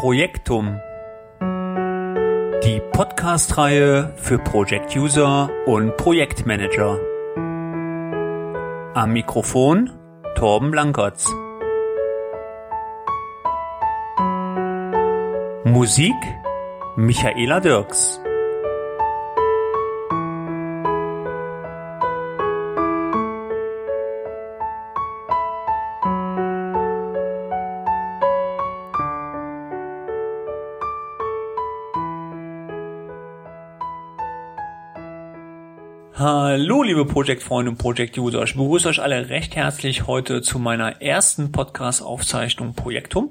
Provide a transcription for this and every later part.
Projektum. Die Podcast-Reihe für Project User und Projektmanager. Am Mikrofon Torben Blankertz. Musik Michaela Dirks. Hallo, liebe Projektfreunde und Projekt-User. Ich begrüße euch alle recht herzlich heute zu meiner ersten Podcast-Aufzeichnung Projektum.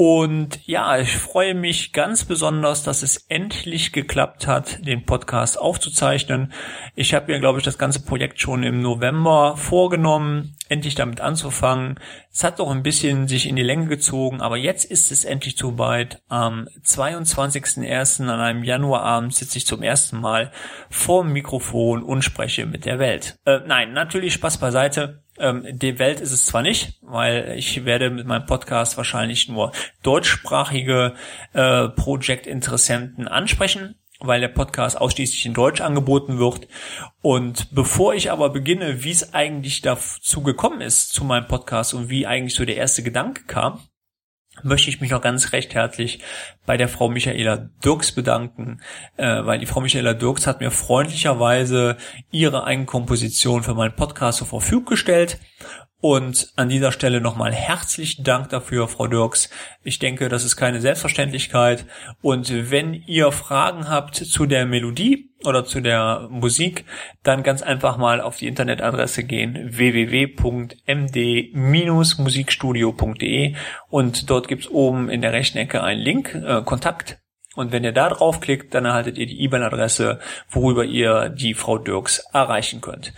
Und ja, ich freue mich ganz besonders, dass es endlich geklappt hat, den Podcast aufzuzeichnen. Ich habe mir, glaube ich, das ganze Projekt schon im November vorgenommen, endlich damit anzufangen. Es hat doch ein bisschen sich in die Länge gezogen, aber jetzt ist es endlich zu weit. Am 22.01. an einem Januarabend sitze ich zum ersten Mal vor dem Mikrofon und spreche mit der Welt. Äh, nein, natürlich Spaß beiseite. Ähm, die Welt ist es zwar nicht, weil ich werde mit meinem Podcast wahrscheinlich nur deutschsprachige äh, Project-Interessenten ansprechen, weil der Podcast ausschließlich in Deutsch angeboten wird. Und bevor ich aber beginne, wie es eigentlich dazu gekommen ist zu meinem Podcast und wie eigentlich so der erste Gedanke kam, möchte ich mich noch ganz recht herzlich bei der Frau Michaela Dirks bedanken, äh, weil die Frau Michaela Dirks hat mir freundlicherweise ihre Eigenkomposition für meinen Podcast zur Verfügung gestellt und an dieser Stelle nochmal herzlichen Dank dafür, Frau Dirks. Ich denke, das ist keine Selbstverständlichkeit. Und wenn ihr Fragen habt zu der Melodie oder zu der Musik, dann ganz einfach mal auf die Internetadresse gehen www.md-musikstudio.de und dort gibt's oben in der rechten Ecke einen Link, äh, Kontakt. Und wenn ihr da draufklickt, dann erhaltet ihr die E-Mail-Adresse, worüber ihr die Frau Dirks erreichen könnt.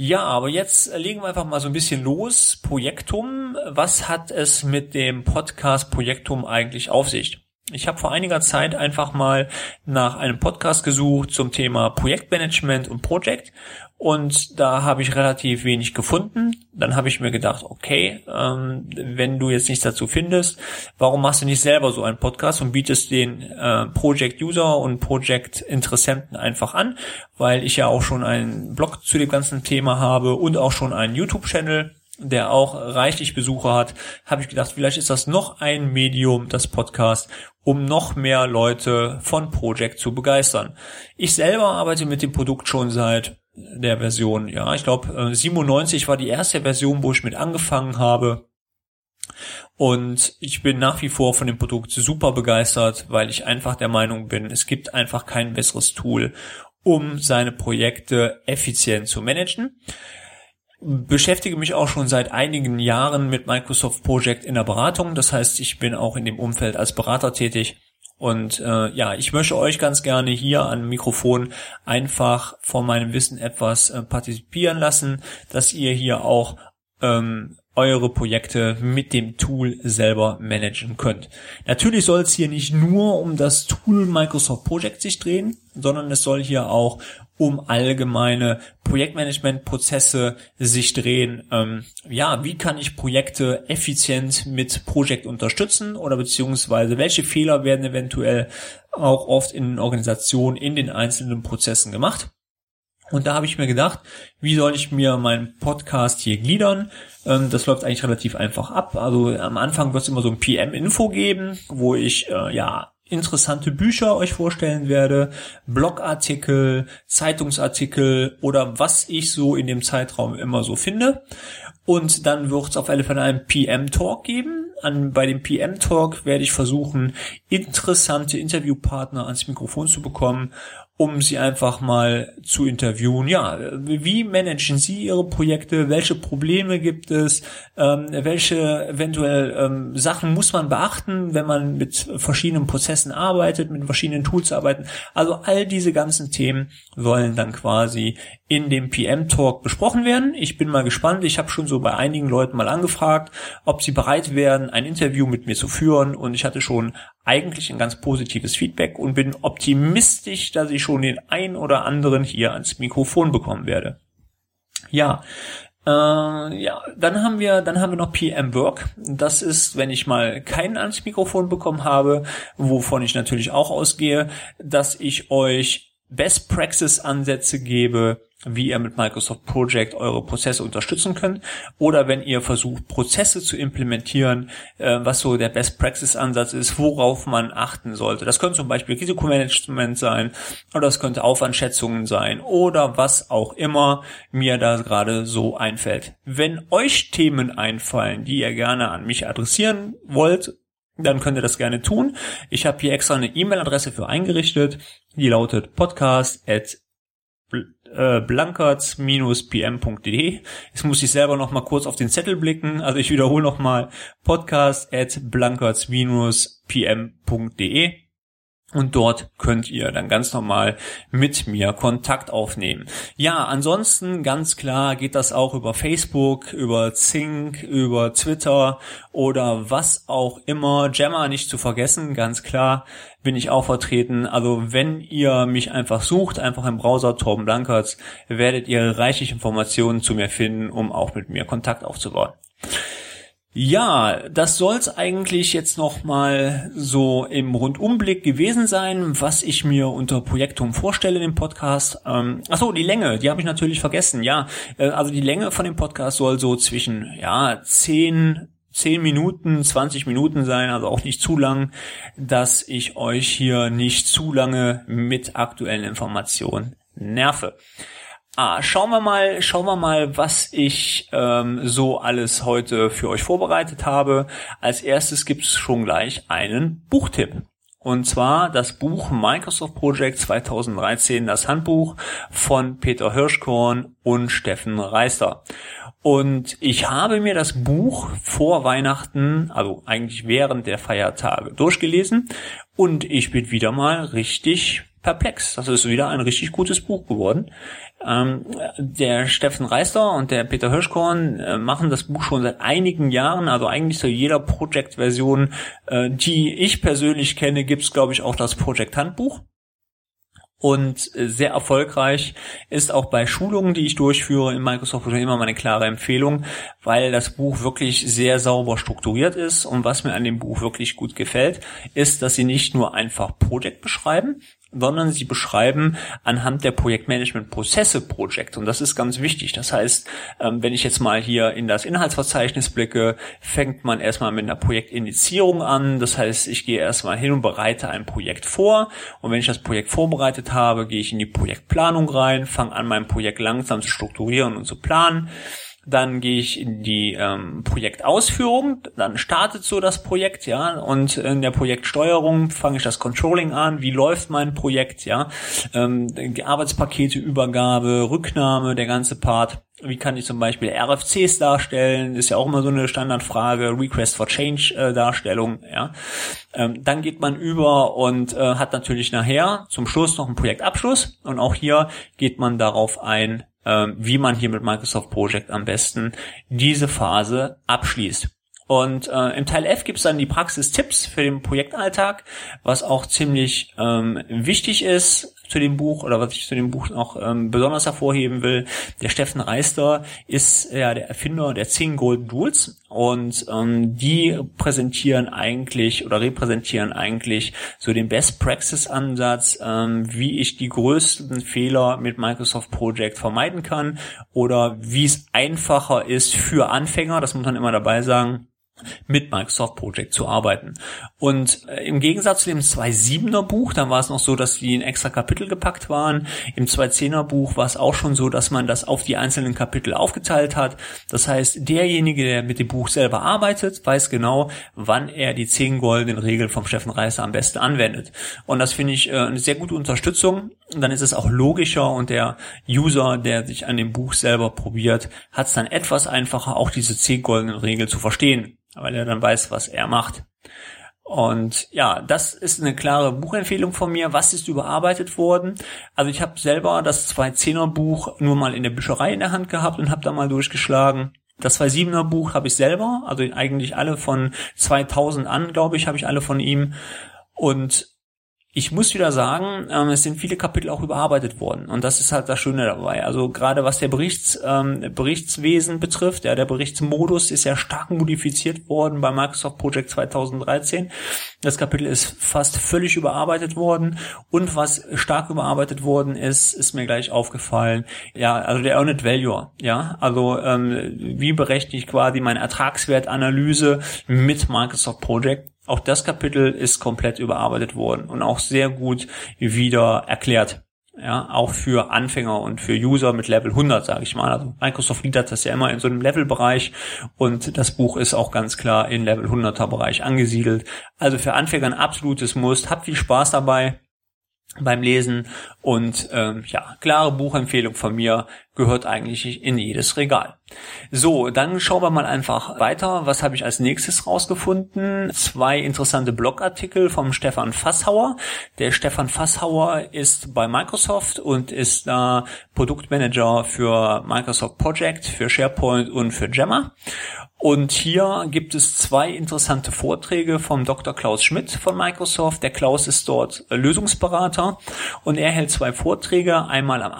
Ja, aber jetzt legen wir einfach mal so ein bisschen los. Projektum, was hat es mit dem Podcast Projektum eigentlich auf sich? Ich habe vor einiger Zeit einfach mal nach einem Podcast gesucht zum Thema Projektmanagement und Project. Und da habe ich relativ wenig gefunden. Dann habe ich mir gedacht, okay, ähm, wenn du jetzt nichts dazu findest, warum machst du nicht selber so einen Podcast und bietest den äh, Project User und Project Interessenten einfach an, weil ich ja auch schon einen Blog zu dem ganzen Thema habe und auch schon einen YouTube-Channel der auch reichlich Besucher hat, habe ich gedacht, vielleicht ist das noch ein Medium, das Podcast, um noch mehr Leute von Project zu begeistern. Ich selber arbeite mit dem Produkt schon seit der Version. Ja, ich glaube, 97 äh, war die erste Version, wo ich mit angefangen habe. Und ich bin nach wie vor von dem Produkt super begeistert, weil ich einfach der Meinung bin, es gibt einfach kein besseres Tool, um seine Projekte effizient zu managen. Beschäftige mich auch schon seit einigen Jahren mit Microsoft Project in der Beratung. Das heißt, ich bin auch in dem Umfeld als Berater tätig und äh, ja, ich möchte euch ganz gerne hier am Mikrofon einfach von meinem Wissen etwas äh, partizipieren lassen, dass ihr hier auch ähm, eure Projekte mit dem Tool selber managen könnt. Natürlich soll es hier nicht nur um das Tool Microsoft Project sich drehen, sondern es soll hier auch um allgemeine Projektmanagement-Prozesse sich drehen. Ähm, ja, wie kann ich Projekte effizient mit Projekt unterstützen oder beziehungsweise welche Fehler werden eventuell auch oft in Organisationen in den einzelnen Prozessen gemacht? Und da habe ich mir gedacht, wie soll ich mir meinen Podcast hier gliedern? Ähm, das läuft eigentlich relativ einfach ab. Also am Anfang wird es immer so ein PM-Info geben, wo ich äh, ja interessante Bücher euch vorstellen werde, Blogartikel, Zeitungsartikel oder was ich so in dem Zeitraum immer so finde. Und dann wird es auf alle Fälle einen PM-Talk geben. An, bei dem PM-Talk werde ich versuchen, interessante Interviewpartner ans Mikrofon zu bekommen um sie einfach mal zu interviewen. Ja, wie managen Sie Ihre Projekte? Welche Probleme gibt es? Ähm, welche eventuell ähm, Sachen muss man beachten, wenn man mit verschiedenen Prozessen arbeitet, mit verschiedenen Tools arbeitet? Also all diese ganzen Themen sollen dann quasi in dem PM-Talk besprochen werden. Ich bin mal gespannt. Ich habe schon so bei einigen Leuten mal angefragt, ob sie bereit wären, ein Interview mit mir zu führen. Und ich hatte schon eigentlich ein ganz positives Feedback und bin optimistisch, dass ich schon den ein oder anderen hier ans Mikrofon bekommen werde. Ja, Äh, ja, dann haben wir, dann haben wir noch PM Work. Das ist, wenn ich mal kein ans Mikrofon bekommen habe, wovon ich natürlich auch ausgehe, dass ich euch Best Practice Ansätze gebe, wie ihr mit Microsoft Project eure Prozesse unterstützen könnt oder wenn ihr versucht, Prozesse zu implementieren, äh, was so der Best Practice Ansatz ist, worauf man achten sollte. Das könnte zum Beispiel Risikomanagement sein oder das könnte Aufwandschätzungen sein oder was auch immer mir da gerade so einfällt. Wenn euch Themen einfallen, die ihr gerne an mich adressieren wollt, dann könnt ihr das gerne tun. Ich habe hier extra eine E-Mail-Adresse für eingerichtet, die lautet podcast at äh, blankertz-pm.de. Jetzt muss ich selber noch mal kurz auf den Zettel blicken. Also ich wiederhole noch mal podcast at blankertz-pm.de und dort könnt ihr dann ganz normal mit mir Kontakt aufnehmen. Ja, ansonsten ganz klar geht das auch über Facebook, über Zink, über Twitter oder was auch immer. Jammer nicht zu vergessen, ganz klar bin ich auch vertreten. Also wenn ihr mich einfach sucht, einfach im Browser Torben Blankertz, werdet ihr reichlich Informationen zu mir finden, um auch mit mir Kontakt aufzubauen. Ja, das soll's eigentlich jetzt noch mal so im Rundumblick gewesen sein, was ich mir unter Projektum vorstelle im Podcast. Ähm, achso, die Länge, die habe ich natürlich vergessen. Ja, äh, also die Länge von dem Podcast soll so zwischen ja zehn 10 Minuten, 20 Minuten sein, also auch nicht zu lang, dass ich euch hier nicht zu lange mit aktuellen Informationen nerve. Ah, schauen wir mal, schauen wir mal, was ich ähm, so alles heute für euch vorbereitet habe. Als erstes gibt's schon gleich einen Buchtipp. Und zwar das Buch Microsoft Project 2013, das Handbuch von Peter Hirschkorn und Steffen Reister. Und ich habe mir das Buch vor Weihnachten, also eigentlich während der Feiertage, durchgelesen und ich bin wieder mal richtig perplex. Das ist wieder ein richtig gutes Buch geworden. Ähm, der Steffen Reister und der Peter Hirschkorn äh, machen das Buch schon seit einigen Jahren, also eigentlich zu jeder Project-Version, äh, die ich persönlich kenne, gibt's glaube ich auch das Project-Handbuch und äh, sehr erfolgreich ist auch bei Schulungen, die ich durchführe in Microsoft immer meine klare Empfehlung, weil das Buch wirklich sehr sauber strukturiert ist und was mir an dem Buch wirklich gut gefällt, ist, dass sie nicht nur einfach Project beschreiben, sondern sie beschreiben anhand der Projektmanagement-Prozesse Project. Und das ist ganz wichtig. Das heißt, ähm, wenn ich jetzt mal hier in das Inhaltsverzeichnis blicke, fängt man erstmal mit einer Projektinitiierung an. Das heißt, ich gehe erstmal hin und bereite ein Projekt vor. Und wenn ich das Projekt vorbereitet habe, gehe ich in die Projektplanung rein, fange an, mein Projekt langsam zu strukturieren und zu planen. Dann gehe ich in die ähm, Projektausführung, dann startet so das Projekt, ja, und in der Projektsteuerung fange ich das Controlling an, wie läuft mein Projekt, ja, ähm, Arbeitspakete, Übergabe, Rücknahme, der ganze Part. Wie kann ich zum Beispiel RFCs darstellen? Ist ja auch immer so eine Standardfrage. Request for Change äh, Darstellung. Ja, ähm, dann geht man über und äh, hat natürlich nachher zum Schluss noch einen Projektabschluss und auch hier geht man darauf ein, ähm, wie man hier mit Microsoft Project am besten diese Phase abschließt. Und äh, im Teil F gibt es dann die Praxistipps für den Projektalltag, was auch ziemlich ähm, wichtig ist zu dem Buch oder was ich zu dem Buch noch ähm, besonders hervorheben will. Der Steffen Reister ist ja der Erfinder der 10 Golden Rules und ähm, die präsentieren eigentlich oder repräsentieren eigentlich so den Best Practice Ansatz, ähm, wie ich die größten Fehler mit Microsoft Project vermeiden kann oder wie es einfacher ist für Anfänger, das muss man immer dabei sagen, mit Microsoft Project zu arbeiten. Und äh, im Gegensatz zu dem 2.7er Buch, da war es noch so, dass die in extra Kapitel gepackt waren. Im 2.10er Buch war es auch schon so, dass man das auf die einzelnen Kapitel aufgeteilt hat. Das heißt, derjenige, der mit dem Buch selber arbeitet, weiß genau, wann er die 10 goldenen Regeln vom Steffen Reißer am besten anwendet. Und das finde ich äh, eine sehr gute Unterstützung. Und dann ist es auch logischer und der User, der sich an dem Buch selber probiert, hat es dann etwas einfacher, auch diese 10 goldenen Regeln zu verstehen weil er dann weiß, was er macht. Und ja, das ist eine klare Buchempfehlung von mir. Was ist überarbeitet worden? Also ich habe selber das 2.10er Buch nur mal in der Bücherei in der Hand gehabt und habe da mal durchgeschlagen. Das 2.7er Buch habe ich selber, also eigentlich alle von 2000 an, glaube ich, habe ich alle von ihm. Und Ich muss wieder sagen, ähm, es sind viele Kapitel auch überarbeitet worden und das ist halt das Schöne dabei. Also gerade was der Berichts, ähm, Berichtswesen betrifft, ja, der Berichtsmodus ist ja stark modifiziert worden bei Microsoft Project 2013. Das Kapitel ist fast völlig überarbeitet worden und was stark überarbeitet worden ist, ist mir gleich aufgefallen. Ja, also der Earned Value, ja, also ähm, wie berechne ich quasi meine Ertragswertanalyse mit Microsoft Project? Auch das Kapitel ist komplett überarbeitet worden und auch sehr gut wieder erklärt. Ja, auch für Anfänger und für User mit Level 100, sage ich mal. Also Microsoft gliedert das ja immer in so einem Levelbereich und das Buch ist auch ganz klar in Level 100er Bereich angesiedelt. Also für Anfänger ein absolutes Muss. Habt viel Spaß dabei beim Lesen und ähm, ja, klare Buchempfehlung von mir gehört eigentlich in jedes Regal. So, dann schauen wir mal einfach weiter. Was habe ich als nächstes rausgefunden? Zwei interessante Blogartikel vom Stefan Fasshauer. Der Stefan Fasshauer ist bei Microsoft und ist da Produktmanager für Microsoft Project, für SharePoint und für Gemma. Und hier gibt es zwei interessante Vorträge vom Dr. Klaus Schmidt von Microsoft. Der Klaus ist dort Lösungsberater und er hält zwei Vorträge, einmal am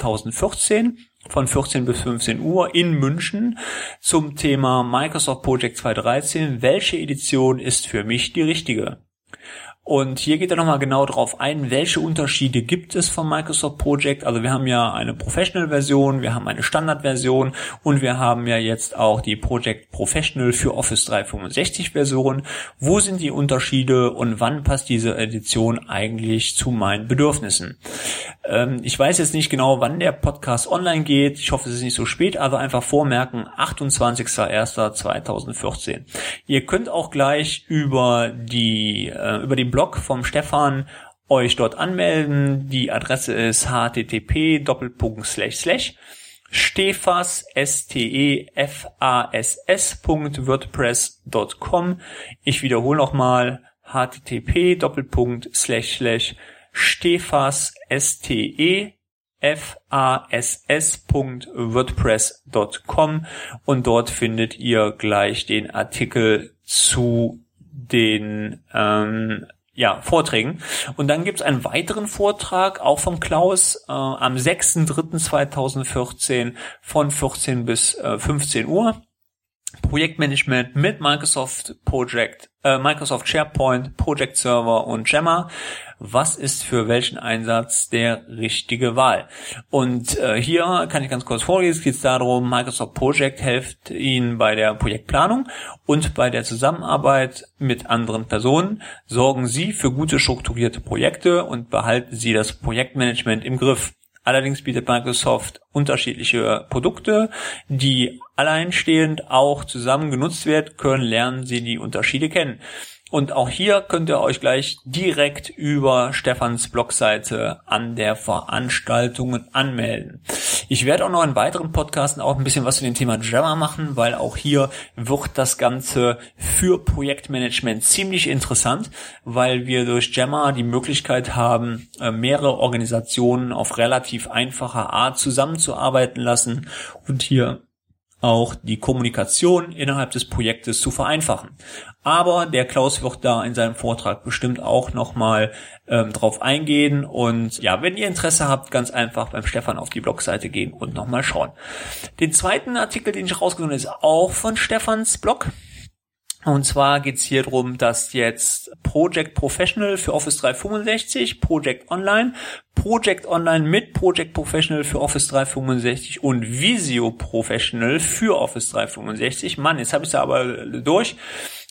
28.01.2014 von 14 bis 15 Uhr in München zum Thema Microsoft Project 2013. Welche Edition ist für mich die richtige? Und hier geht er nochmal genau darauf ein, welche Unterschiede gibt es vom Microsoft Project. Also wir haben ja eine Professional-Version, wir haben eine Standard-Version und wir haben ja jetzt auch die Project Professional für Office 365 Version. Wo sind die Unterschiede und wann passt diese Edition eigentlich zu meinen Bedürfnissen? Ähm, ich weiß jetzt nicht genau, wann der Podcast online geht. Ich hoffe, es ist nicht so spät, aber einfach vormerken, 28.01.2014. Ihr könnt auch gleich über die, äh, über den Blog vom Stefan euch dort anmelden. Die Adresse ist http stefas s t e f a s s.wordpress.com. Ich wiederhole nochmal http stefas s t e fass.wordpress.com und dort findet ihr gleich den Artikel zu den ähm, ja, Vorträgen. Und dann gibt's einen weiteren Vortrag, auch vom Klaus, äh, am 6.3.2014 von 14 bis äh, 15 Uhr. Projektmanagement mit Microsoft Project, äh, Microsoft SharePoint, Project Server und Gemma. Was ist für welchen Einsatz der richtige Wahl? Und äh, hier kann ich ganz kurz vorlesen. Es geht darum, Microsoft Project hilft Ihnen bei der Projektplanung und bei der Zusammenarbeit mit anderen Personen. Sorgen Sie für gute strukturierte Projekte und behalten Sie das Projektmanagement im Griff. Allerdings bietet Microsoft unterschiedliche Produkte, die alleinstehend auch zusammen genutzt werden können, lernen Sie die Unterschiede kennen. Und auch hier könnt ihr euch gleich direkt über Stefans Blogseite an der Veranstaltungen anmelden. Ich werde auch noch in weiteren Podcasten auch ein bisschen was zu dem Thema Java machen, weil auch hier wird das Ganze für Projektmanagement ziemlich interessant, weil wir durch Jammer die Möglichkeit haben, äh, mehrere Organisationen auf relativ einfache Art zusammenzuarbeiten lassen und hier auch die Kommunikation innerhalb des Projektes zu vereinfachen. Aber der Klaus wird da in seinem Vortrag bestimmt auch nochmal ähm, drauf eingehen. Und ja, wenn ihr Interesse habt, ganz einfach beim Stefan auf die Blogseite gehen und nochmal schauen. Den zweiten Artikel, den ich rausgesucht habe, ist auch von Stefans Blog. Und zwar geht's hier drum, dass jetzt Project Professional für Office 365, Project Online, Project Online mit Project Professional für Office 365 und Visio Professional für Office 365. Mann, jetzt habe ich es aber durch.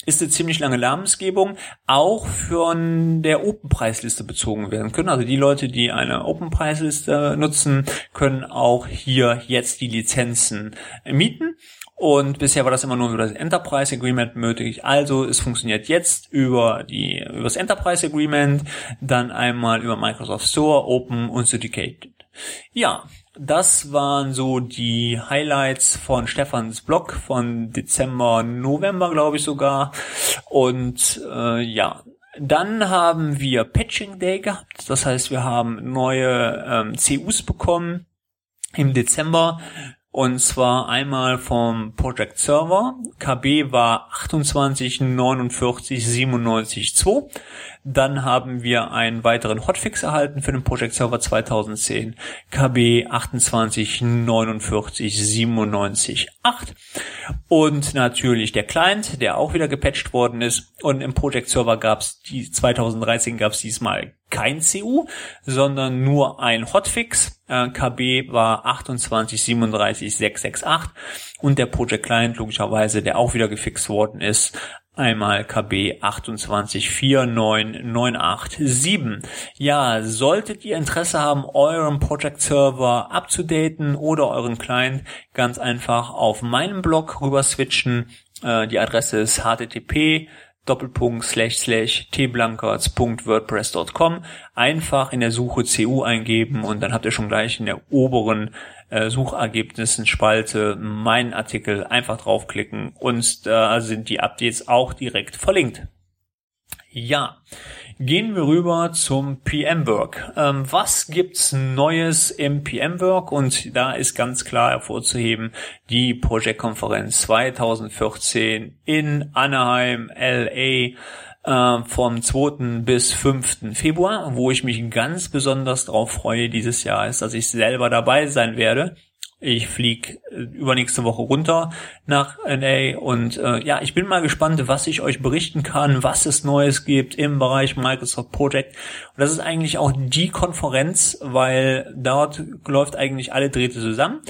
Ist eine ziemlich lange Namensgebung, auch von der Open-Preisliste bezogen werden können. Also die Leute, die eine Open-Preisliste nutzen, können auch hier jetzt die Lizenzen mieten. Und bisher war das immer nur über das Enterprise Agreement möglich. Also es funktioniert jetzt über die über das Enterprise Agreement, dann einmal über Microsoft Store, Open und Syndicated. Ja, das waren so die Highlights von Stefans Blog von Dezember, November, glaube ich sogar. Und äh, ja, dann haben wir Patching Day gehabt. Das heißt, wir haben neue ähm, CUs bekommen im Dezember Und zwar einmal vom Project Server. KB war 28 49 97 2. Dann haben wir einen weiteren Hotfix erhalten für den Project Server 2010. KB 28 49 97 8. Und natürlich der Client, der auch wieder gepatcht worden ist. Und im Project Server gab es die 2013 gab es diesmal kein CU, sondern nur ein Hotfix. Äh, KB war 28 37 668 und der Project Client logischerweise, der auch wieder gefixt worden ist, Einmal KB 2849987. Ja, solltet ihr Interesse haben, euren Project Server abzudaten oder euren Client, ganz einfach auf meinem Blog rüber switchen. Äh, die Adresse ist http Doppelpunkt slash slash tblankerts.wordpress.com einfach in der Suche CU eingeben und dann habt ihr schon gleich in der oberen äh, Suchergebnissen Spalte meinen Artikel einfach draufklicken und da sind die Updates auch direkt verlinkt. Ja, gehen wir rüber zum PM-Work. Ähm, was gibt's Neues im PM-Work? Und da ist ganz klar hervorzuheben die Projektkonferenz 2014 in Anaheim, LA äh, vom 2. bis 5. Februar, wo ich mich ganz besonders darauf freue dieses Jahr, ist, dass ich selber dabei sein werde. Ich flieg äh, übernächste Woche runter nach LA und äh, ja, ich bin mal gespannt, was ich euch berichten kann, was es Neues gibt im Bereich Microsoft Project. Und das ist eigentlich auch die Konferenz, weil dort läuft eigentlich alle Drähte zusammen.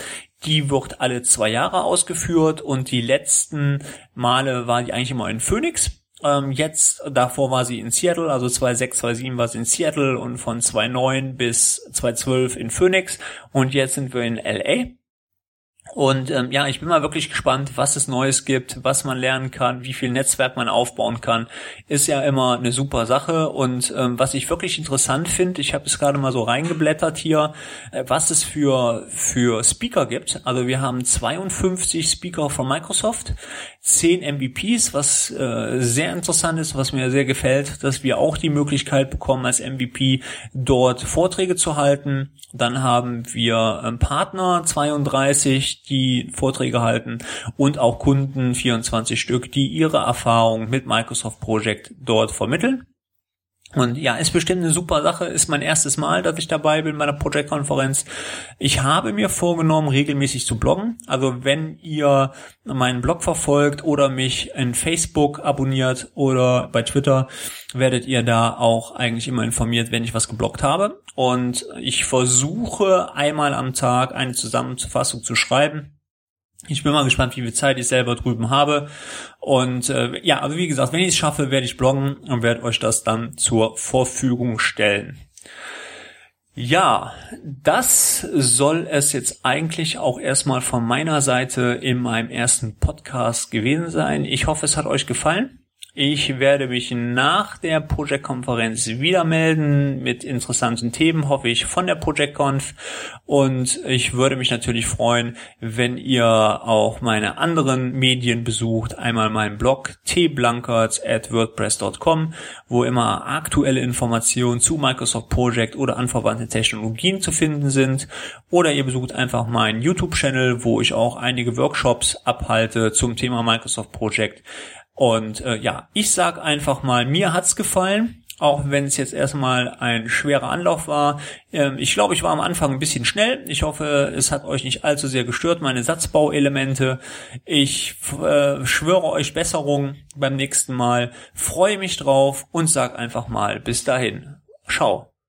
Die wird alle zwei Jahre ausgeführt und die letzten Male war die eigentlich immer in Phoenix. Ähm, jetzt, davor war sie in Seattle, also 2006, 2007 war sie in Seattle und von 2009 bis 2012 in Phoenix und jetzt sind wir in LA. Und ähm, ja, ich bin mal wirklich gespannt, was es Neues gibt, was man lernen kann, wie viel Netzwerk man aufbauen kann. Ist ja immer eine super Sache. Und ähm, was ich wirklich interessant finde, ich habe es gerade mal so reingeblättert hier, äh, was es für, für Speaker gibt. Also wir haben 52 Speaker von Microsoft, 10 MVPs, was äh, sehr interessant ist, was mir sehr gefällt, dass wir auch die Möglichkeit bekommen, als MVP dort Vorträge zu halten. Dann haben wir ähm, Partner 32, die Vorträge halten und auch Kunden 24 Stück, die ihre Erfahrung mit Microsoft Project dort vermitteln. Und ja, ist bestimmt eine super Sache. Ist mein erstes Mal, dass ich dabei bin bei der Project-Konferenz. Ich habe mir vorgenommen, regelmäßig zu bloggen. Also wenn ihr meinen Blog verfolgt oder mich in Facebook abonniert oder bei Twitter, werdet ihr da auch eigentlich immer informiert, wenn ich was gebloggt habe. Und ich versuche einmal am Tag eine Zusammenfassung zu schreiben ich bin mal gespannt, wie viel Zeit ich selber drüben habe. Und äh, ja, also wie gesagt, wenn ich es schaffe, werde ich bloggen und werde euch das dann zur Verfügung stellen. Ja, das soll es jetzt eigentlich auch erstmal von meiner Seite in meinem ersten Podcast gewesen sein. Ich hoffe, es hat euch gefallen. Ich werde mich nach der Project-Konferenz wieder melden mit interessanten Themen, hoffe ich, von der Project-Conf. Und ich würde mich natürlich freuen, wenn ihr auch meine anderen Medien besucht. Einmal meinen Blog tblankerts@wordpress.com, wo immer aktuelle Informationen zu Microsoft Project oder anverwandte Technologien zu finden sind. Oder ihr besucht einfach meinen YouTube-Channel, wo ich auch einige Workshops abhalte zum Thema Microsoft Project. Und äh, ja, ich sag einfach mal, mir hat's gefallen, auch wenn es jetzt erstmal ein schwerer Anlauf war. Ähm, ich glaube, ich war am Anfang ein bisschen schnell. Ich hoffe, es hat euch nicht allzu sehr gestört, meine Satzbauelemente. Ich äh, schwöre euch Besserung beim nächsten Mal, freue mich drauf und sag einfach mal bis dahin. Ciao.